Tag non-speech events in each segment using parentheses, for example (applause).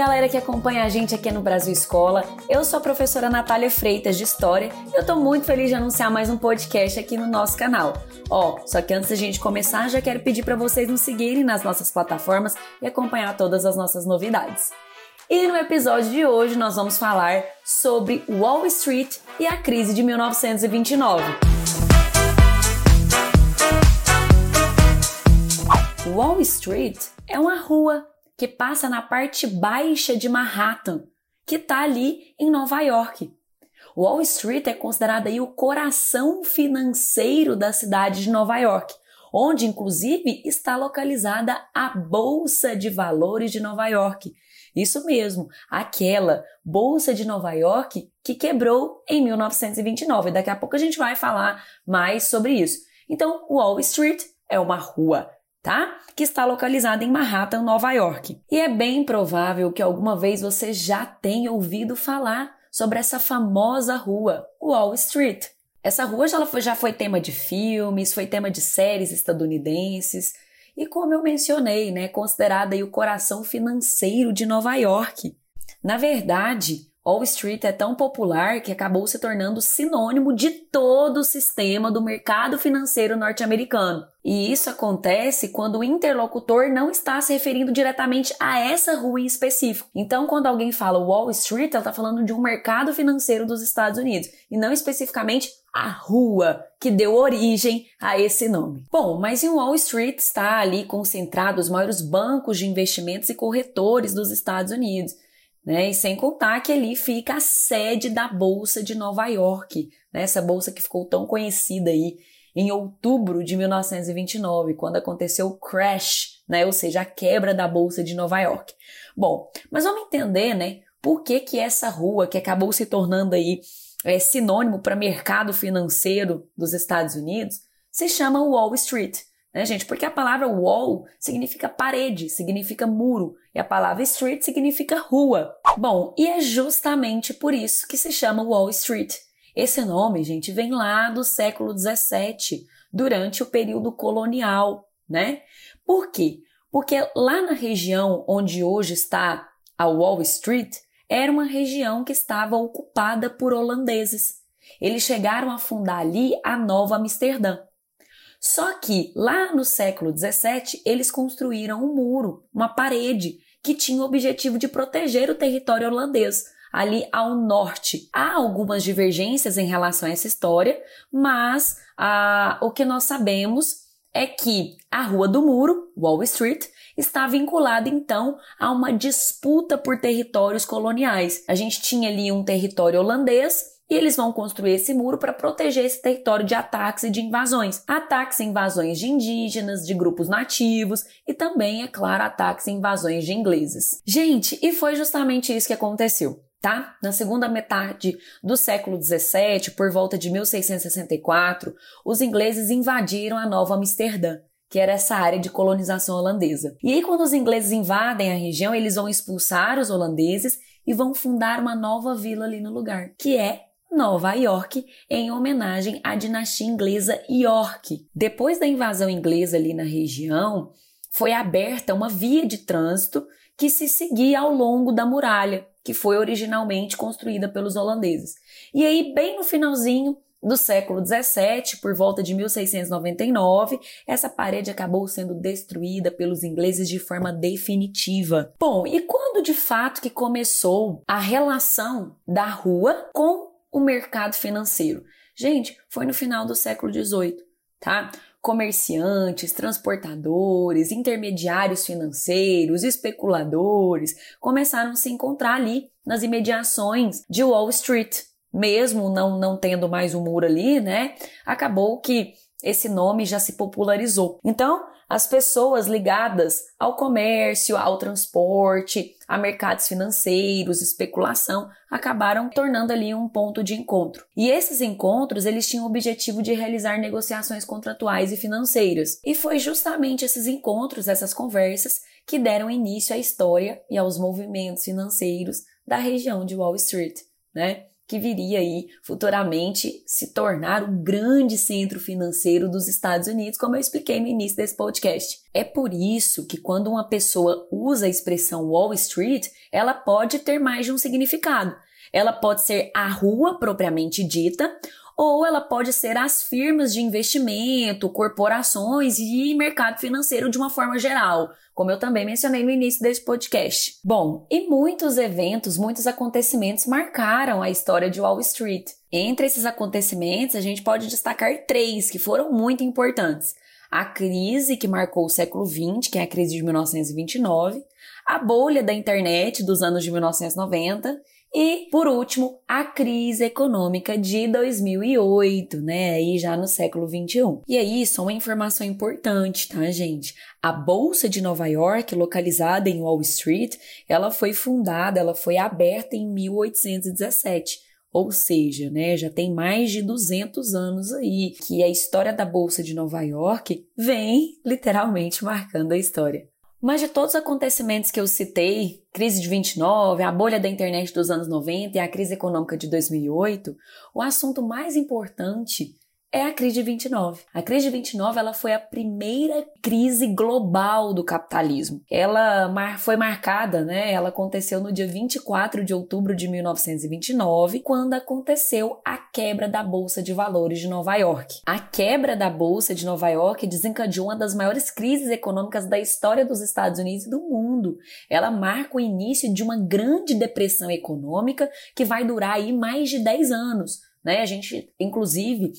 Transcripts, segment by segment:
galera que acompanha a gente aqui no Brasil Escola, eu sou a professora Natália Freitas de História e eu tô muito feliz de anunciar mais um podcast aqui no nosso canal. Ó, oh, só que antes da gente começar, já quero pedir para vocês nos seguirem nas nossas plataformas e acompanhar todas as nossas novidades. E no episódio de hoje nós vamos falar sobre Wall Street e a crise de 1929. Wall Street é uma rua que passa na parte baixa de Manhattan, que está ali em Nova York. Wall Street é considerada aí o coração financeiro da cidade de Nova York, onde inclusive está localizada a Bolsa de Valores de Nova York. Isso mesmo, aquela Bolsa de Nova York que quebrou em 1929. Daqui a pouco a gente vai falar mais sobre isso. Então, Wall Street é uma rua tá? Que está localizada em Manhattan, Nova York. E é bem provável que alguma vez você já tenha ouvido falar sobre essa famosa rua, Wall Street. Essa rua já foi, já foi tema de filmes, foi tema de séries estadunidenses e, como eu mencionei, né, considerada o coração financeiro de Nova York. Na verdade, Wall Street é tão popular que acabou se tornando sinônimo de todo o sistema do mercado financeiro norte-americano. E isso acontece quando o interlocutor não está se referindo diretamente a essa rua em específico. Então, quando alguém fala Wall Street, ela está falando de um mercado financeiro dos Estados Unidos e não especificamente a rua que deu origem a esse nome. Bom, mas em Wall Street está ali concentrado os maiores bancos de investimentos e corretores dos Estados Unidos. Né? E sem contar que ali fica a sede da Bolsa de Nova York, né? essa bolsa que ficou tão conhecida aí em outubro de 1929, quando aconteceu o crash, né? ou seja, a quebra da Bolsa de Nova York. Bom, mas vamos entender né, por que, que essa rua, que acabou se tornando aí é, sinônimo para mercado financeiro dos Estados Unidos, se chama Wall Street né, gente? Porque a palavra wall significa parede, significa muro, e a palavra street significa rua. Bom, e é justamente por isso que se chama Wall Street. Esse nome, gente, vem lá do século XVII, durante o período colonial, né? Por quê? Porque lá na região onde hoje está a Wall Street, era uma região que estava ocupada por holandeses. Eles chegaram a fundar ali a Nova Amsterdã. Só que lá no século XVII eles construíram um muro, uma parede, que tinha o objetivo de proteger o território holandês, ali ao norte. Há algumas divergências em relação a essa história, mas ah, o que nós sabemos é que a Rua do Muro, Wall Street, está vinculada então a uma disputa por territórios coloniais. A gente tinha ali um território holandês e eles vão construir esse muro para proteger esse território de ataques e de invasões. Ataques e invasões de indígenas, de grupos nativos e também, é claro, ataques e invasões de ingleses. Gente, e foi justamente isso que aconteceu. Tá? Na segunda metade do século XVII, por volta de 1664, os ingleses invadiram a Nova Amsterdã, que era essa área de colonização holandesa. E aí, quando os ingleses invadem a região, eles vão expulsar os holandeses e vão fundar uma nova vila ali no lugar, que é Nova York, em homenagem à dinastia inglesa York. Depois da invasão inglesa ali na região, foi aberta uma via de trânsito que se seguia ao longo da muralha, que foi originalmente construída pelos holandeses. E aí, bem no finalzinho do século 17, por volta de 1699, essa parede acabou sendo destruída pelos ingleses de forma definitiva. Bom, e quando de fato que começou a relação da rua com o mercado financeiro? Gente, foi no final do século XVIII, tá? Comerciantes, transportadores, intermediários financeiros, especuladores começaram a se encontrar ali nas imediações de Wall Street. Mesmo não, não tendo mais um muro ali, né? Acabou que esse nome já se popularizou. Então, as pessoas ligadas ao comércio, ao transporte, a mercados financeiros, especulação, acabaram tornando ali um ponto de encontro. E esses encontros, eles tinham o objetivo de realizar negociações contratuais e financeiras. E foi justamente esses encontros, essas conversas, que deram início à história e aos movimentos financeiros da região de Wall Street, né? Que viria aí futuramente se tornar o grande centro financeiro dos Estados Unidos, como eu expliquei no início desse podcast. É por isso que quando uma pessoa usa a expressão Wall Street, ela pode ter mais de um significado. Ela pode ser a rua propriamente dita, ou ela pode ser as firmas de investimento, corporações e mercado financeiro de uma forma geral, como eu também mencionei no início desse podcast. Bom, e muitos eventos, muitos acontecimentos marcaram a história de Wall Street. Entre esses acontecimentos, a gente pode destacar três que foram muito importantes. A crise que marcou o século XX, que é a crise de 1929, a bolha da internet dos anos de 1990 e, por último, a crise econômica de 2008, né? Aí já no século 21. E aí, só uma informação importante, tá, gente? A Bolsa de Nova York, localizada em Wall Street, ela foi fundada, ela foi aberta em 1817. Ou seja, né, já tem mais de 200 anos aí que a história da Bolsa de Nova York vem literalmente marcando a história. Mas de todos os acontecimentos que eu citei, crise de 29, a bolha da internet dos anos 90 e a crise econômica de 2008, o assunto mais importante é a crise de 29. A crise de 29 ela foi a primeira crise global do capitalismo. Ela foi marcada, né? Ela aconteceu no dia 24 de outubro de 1929, quando aconteceu a quebra da bolsa de valores de Nova York. A quebra da bolsa de Nova York desencadeou uma das maiores crises econômicas da história dos Estados Unidos e do mundo. Ela marca o início de uma grande depressão econômica que vai durar aí mais de 10 anos. Né? A gente, inclusive,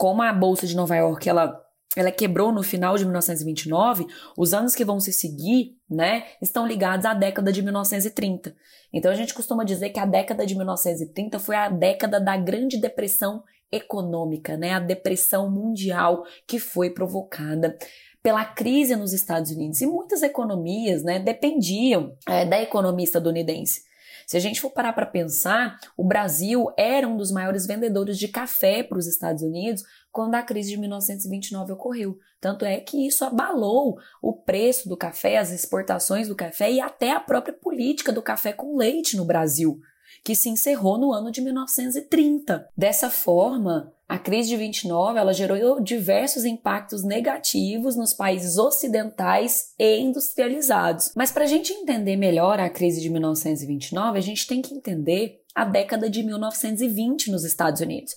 como a bolsa de Nova York ela ela quebrou no final de 1929, os anos que vão se seguir, né, estão ligados à década de 1930. Então a gente costuma dizer que a década de 1930 foi a década da Grande Depressão econômica, né, a depressão mundial que foi provocada pela crise nos Estados Unidos e muitas economias, né, dependiam é, da economia estadunidense. Se a gente for parar para pensar, o Brasil era um dos maiores vendedores de café para os Estados Unidos quando a crise de 1929 ocorreu. Tanto é que isso abalou o preço do café, as exportações do café e até a própria política do café com leite no Brasil, que se encerrou no ano de 1930. Dessa forma, a crise de 29 ela gerou diversos impactos negativos nos países ocidentais e industrializados. Mas para a gente entender melhor a crise de 1929, a gente tem que entender a década de 1920 nos Estados Unidos.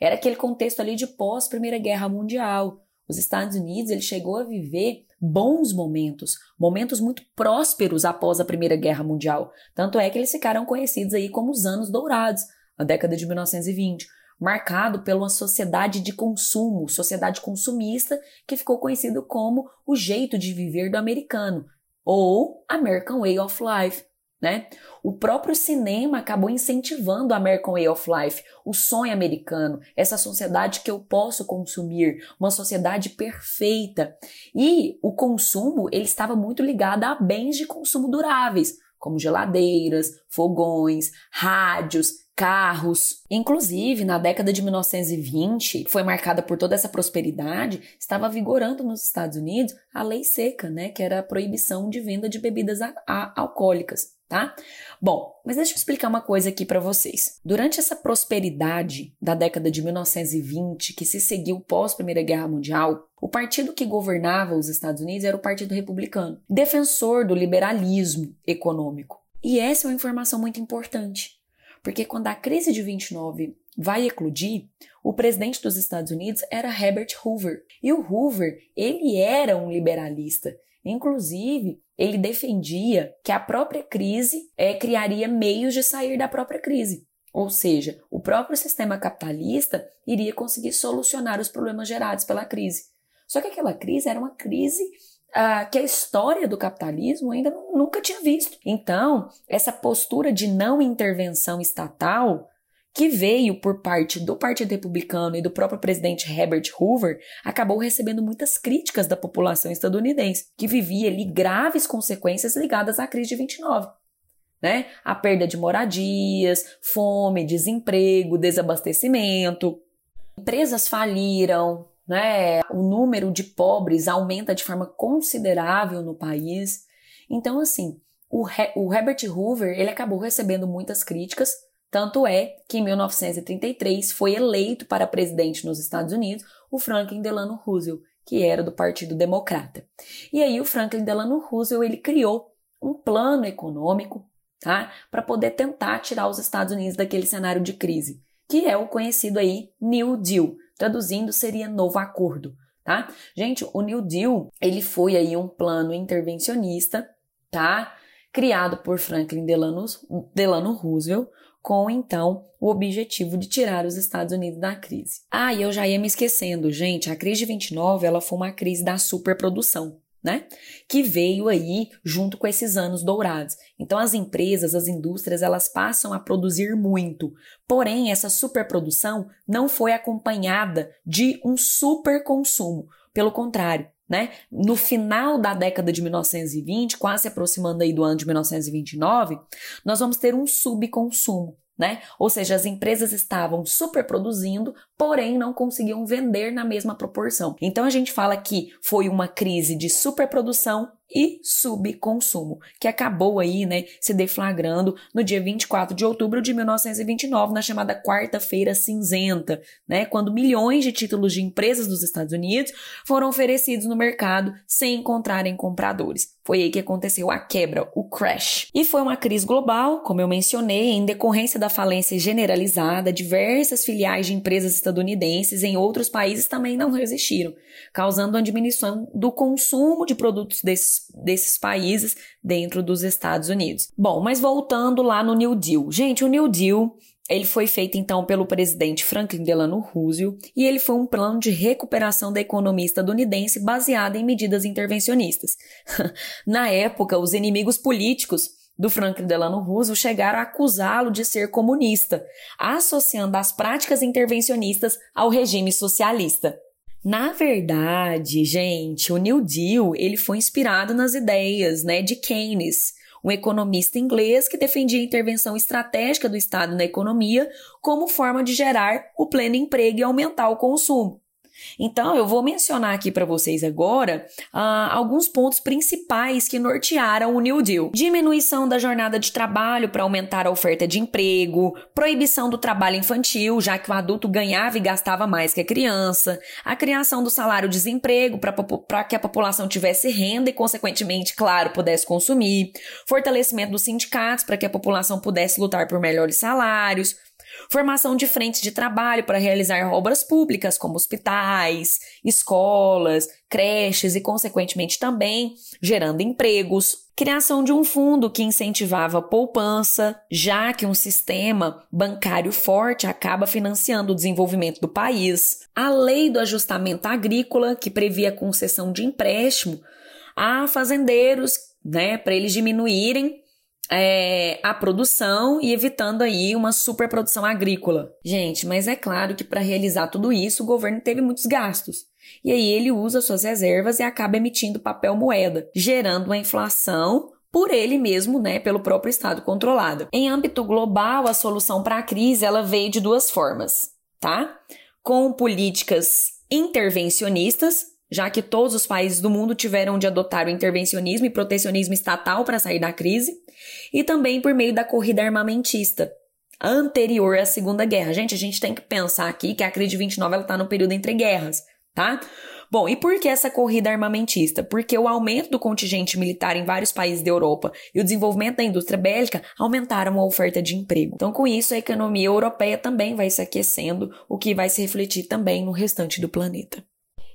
Era aquele contexto ali de pós Primeira Guerra Mundial. Os Estados Unidos ele chegou a viver bons momentos, momentos muito prósperos após a Primeira Guerra Mundial. Tanto é que eles ficaram conhecidos aí como os anos dourados, a década de 1920 marcado pela sociedade de consumo, sociedade consumista, que ficou conhecido como o jeito de viver do americano, ou American Way of Life. Né? O próprio cinema acabou incentivando a American Way of Life, o sonho americano, essa sociedade que eu posso consumir, uma sociedade perfeita. E o consumo ele estava muito ligado a bens de consumo duráveis, como geladeiras, fogões, rádios, carros. Inclusive, na década de 1920, que foi marcada por toda essa prosperidade, estava vigorando nos Estados Unidos a lei seca, né, que era a proibição de venda de bebidas alcoólicas, tá? Bom, mas deixa eu explicar uma coisa aqui para vocês. Durante essa prosperidade da década de 1920, que se seguiu pós Primeira Guerra Mundial, o partido que governava os Estados Unidos era o Partido Republicano, defensor do liberalismo econômico. E essa é uma informação muito importante. Porque quando a crise de 29 vai eclodir, o presidente dos Estados Unidos era Herbert Hoover. E o Hoover, ele era um liberalista. Inclusive, ele defendia que a própria crise é, criaria meios de sair da própria crise. Ou seja, o próprio sistema capitalista iria conseguir solucionar os problemas gerados pela crise. Só que aquela crise era uma crise uh, que a história do capitalismo ainda nunca tinha visto. Então, essa postura de não intervenção estatal que veio por parte do Partido Republicano e do próprio presidente Herbert Hoover, acabou recebendo muitas críticas da população estadunidense, que vivia ali graves consequências ligadas à crise de 29. Né? A perda de moradias, fome, desemprego, desabastecimento. Empresas faliram, né? O número de pobres aumenta de forma considerável no país. Então, assim, o, He o Herbert Hoover ele acabou recebendo muitas críticas, Tanto é que em 1933 foi eleito para presidente nos Estados Unidos o Franklin Delano Roosevelt, que era do Partido Democrata. E aí o Franklin Delano Roosevelt ele criou um plano econômico, tá, para poder tentar tirar os Estados Unidos daquele cenário de crise, que é o conhecido aí New Deal, traduzindo seria novo acordo, tá? Gente, o New Deal, ele foi aí um plano intervencionista, tá? Criado por Franklin Delano, Delano Roosevelt, com então o objetivo de tirar os Estados Unidos da crise. Ah, e eu já ia me esquecendo, gente, a crise de 29, ela foi uma crise da superprodução. Né? Que veio aí junto com esses anos dourados. Então as empresas, as indústrias, elas passam a produzir muito. Porém, essa superprodução não foi acompanhada de um superconsumo. Pelo contrário, né? No final da década de 1920, quase se aproximando aí do ano de 1929, nós vamos ter um subconsumo né? Ou seja, as empresas estavam superproduzindo, porém não conseguiam vender na mesma proporção. Então a gente fala que foi uma crise de superprodução e subconsumo, que acabou aí, né, se deflagrando no dia 24 de outubro de 1929, na chamada Quarta-feira Cinzenta, né, quando milhões de títulos de empresas dos Estados Unidos foram oferecidos no mercado sem encontrarem compradores. Foi aí que aconteceu a quebra, o crash. E foi uma crise global, como eu mencionei, em decorrência da falência generalizada, diversas filiais de empresas estadunidenses em outros países também não resistiram, causando uma diminuição do consumo de produtos desses, desses países dentro dos Estados Unidos. Bom, mas voltando lá no New Deal. Gente, o New Deal ele foi feito então pelo presidente Franklin Delano Roosevelt e ele foi um plano de recuperação da economia estadunidense baseado em medidas intervencionistas. (laughs) Na época, os inimigos políticos do Franklin Delano Roosevelt chegaram a acusá-lo de ser comunista, associando as práticas intervencionistas ao regime socialista. Na verdade, gente, o New Deal ele foi inspirado nas ideias né, de Keynes, um economista inglês que defendia a intervenção estratégica do Estado na economia como forma de gerar o pleno emprego e aumentar o consumo. Então, eu vou mencionar aqui para vocês agora uh, alguns pontos principais que nortearam o New Deal: diminuição da jornada de trabalho para aumentar a oferta de emprego, proibição do trabalho infantil, já que o adulto ganhava e gastava mais que a criança, a criação do salário-desemprego para que a população tivesse renda e, consequentemente, claro, pudesse consumir, fortalecimento dos sindicatos para que a população pudesse lutar por melhores salários Formação de frentes de trabalho para realizar obras públicas, como hospitais, escolas, creches e, consequentemente, também gerando empregos. Criação de um fundo que incentivava poupança, já que um sistema bancário forte acaba financiando o desenvolvimento do país. A lei do ajustamento agrícola, que previa concessão de empréstimo a fazendeiros, né, para eles diminuírem é, a produção e evitando aí uma superprodução agrícola. Gente, mas é claro que para realizar tudo isso o governo teve muitos gastos. E aí ele usa suas reservas e acaba emitindo papel moeda, gerando uma inflação por ele mesmo, né, pelo próprio Estado controlado. Em âmbito global, a solução para a crise ela veio de duas formas, tá? Com políticas intervencionistas, já que todos os países do mundo tiveram de adotar o intervencionismo e protecionismo estatal para sair da crise, e também por meio da corrida armamentista anterior à Segunda Guerra. Gente, a gente tem que pensar aqui que a crise de 29 ela está no período entre guerras, tá? Bom, e por que essa corrida armamentista? Porque o aumento do contingente militar em vários países da Europa e o desenvolvimento da indústria bélica aumentaram a oferta de emprego. Então, com isso, a economia europeia também vai se aquecendo, o que vai se refletir também no restante do planeta.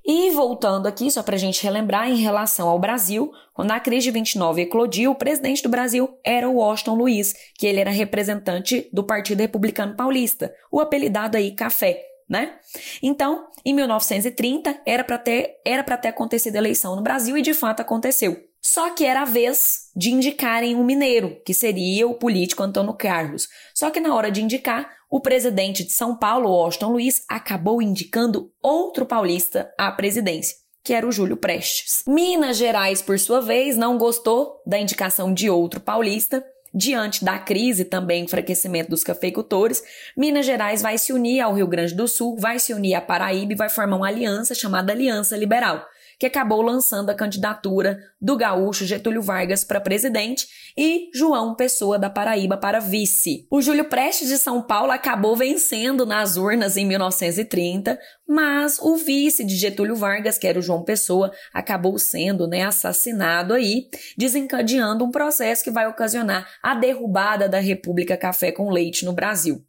E voltando aqui, só para a gente relembrar, em relação ao Brasil, quando a crise de 29 eclodiu, o presidente do Brasil era o Washington Luiz, que ele era representante do Partido Republicano Paulista, o apelidado aí Café, né? Então, em 1930, era para ter, era ter acontecido a eleição no Brasil e de fato aconteceu. Só que era a vez de indicarem um mineiro, que seria o político Antônio Carlos. Só que na hora de indicar, o presidente de São Paulo, Washington Luiz, acabou indicando outro paulista à presidência, que era o Júlio Prestes. Minas Gerais, por sua vez, não gostou da indicação de outro paulista. Diante da crise também enfraquecimento dos cafeicultores, Minas Gerais vai se unir ao Rio Grande do Sul, vai se unir à Paraíba e vai formar uma aliança chamada Aliança Liberal que acabou lançando a candidatura do gaúcho Getúlio Vargas para presidente e João Pessoa da Paraíba para vice. O Júlio Prestes de São Paulo acabou vencendo nas urnas em 1930, mas o vice de Getúlio Vargas, que era o João Pessoa, acabou sendo né, assassinado aí, desencadeando um processo que vai ocasionar a derrubada da República Café com Leite no Brasil.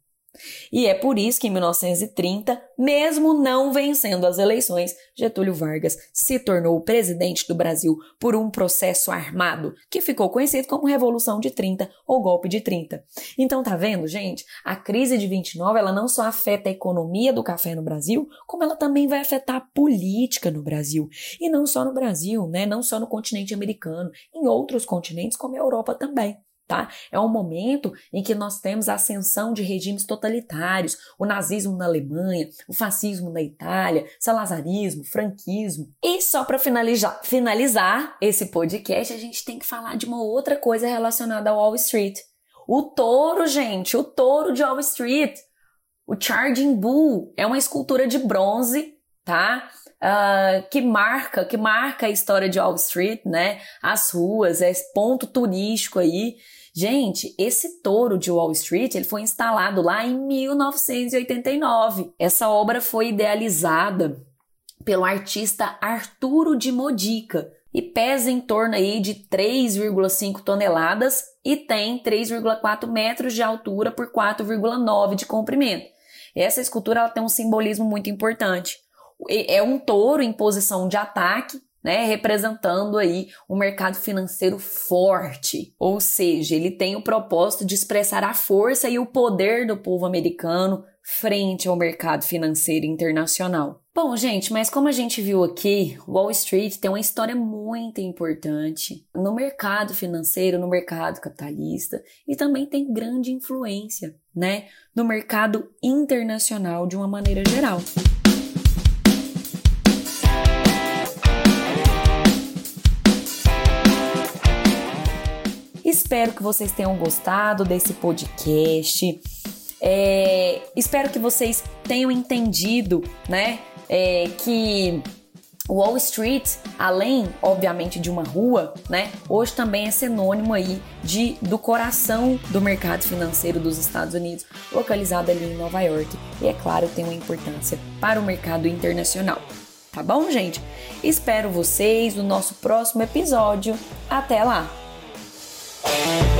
E é por isso que em 1930, mesmo não vencendo as eleições, Getúlio Vargas se tornou o presidente do Brasil por um processo armado, que ficou conhecido como Revolução de 30 ou Golpe de 30. Então tá vendo, gente? A crise de 29, ela não só afeta a economia do café no Brasil, como ela também vai afetar a política no Brasil. E não só no Brasil, né? Não só no continente americano, em outros continentes como a Europa também. Tá? É um momento em que nós temos a ascensão de regimes totalitários, o nazismo na Alemanha, o fascismo na Itália, salazarismo, franquismo. E só para finalizar, finalizar esse podcast, a gente tem que falar de uma outra coisa relacionada ao Wall Street. O touro, gente, o touro de Wall Street. O Charging Bull é uma escultura de bronze, tá? Uh, que marca, que marca a história de Wall Street, né? As ruas, é ponto turístico aí. Gente, esse touro de Wall Street, ele foi instalado lá em 1989. Essa obra foi idealizada pelo artista Arturo de Modica e pesa em torno aí de 3,5 toneladas e tem 3,4 metros de altura por 4,9 de comprimento. Essa escultura ela tem um simbolismo muito importante é um touro em posição de ataque, né, representando aí um mercado financeiro forte. Ou seja, ele tem o propósito de expressar a força e o poder do povo americano frente ao mercado financeiro internacional. Bom, gente, mas como a gente viu aqui, Wall Street tem uma história muito importante no mercado financeiro, no mercado capitalista e também tem grande influência, né, no mercado internacional de uma maneira geral. Espero que vocês tenham gostado desse podcast. É, espero que vocês tenham entendido, né, é, que Wall Street, além, obviamente, de uma rua, né, hoje também é sinônimo aí de, do coração do mercado financeiro dos Estados Unidos, localizado ali em Nova York. E é claro, tem uma importância para o mercado internacional. Tá bom, gente? Espero vocês no nosso próximo episódio. Até lá! Thank you.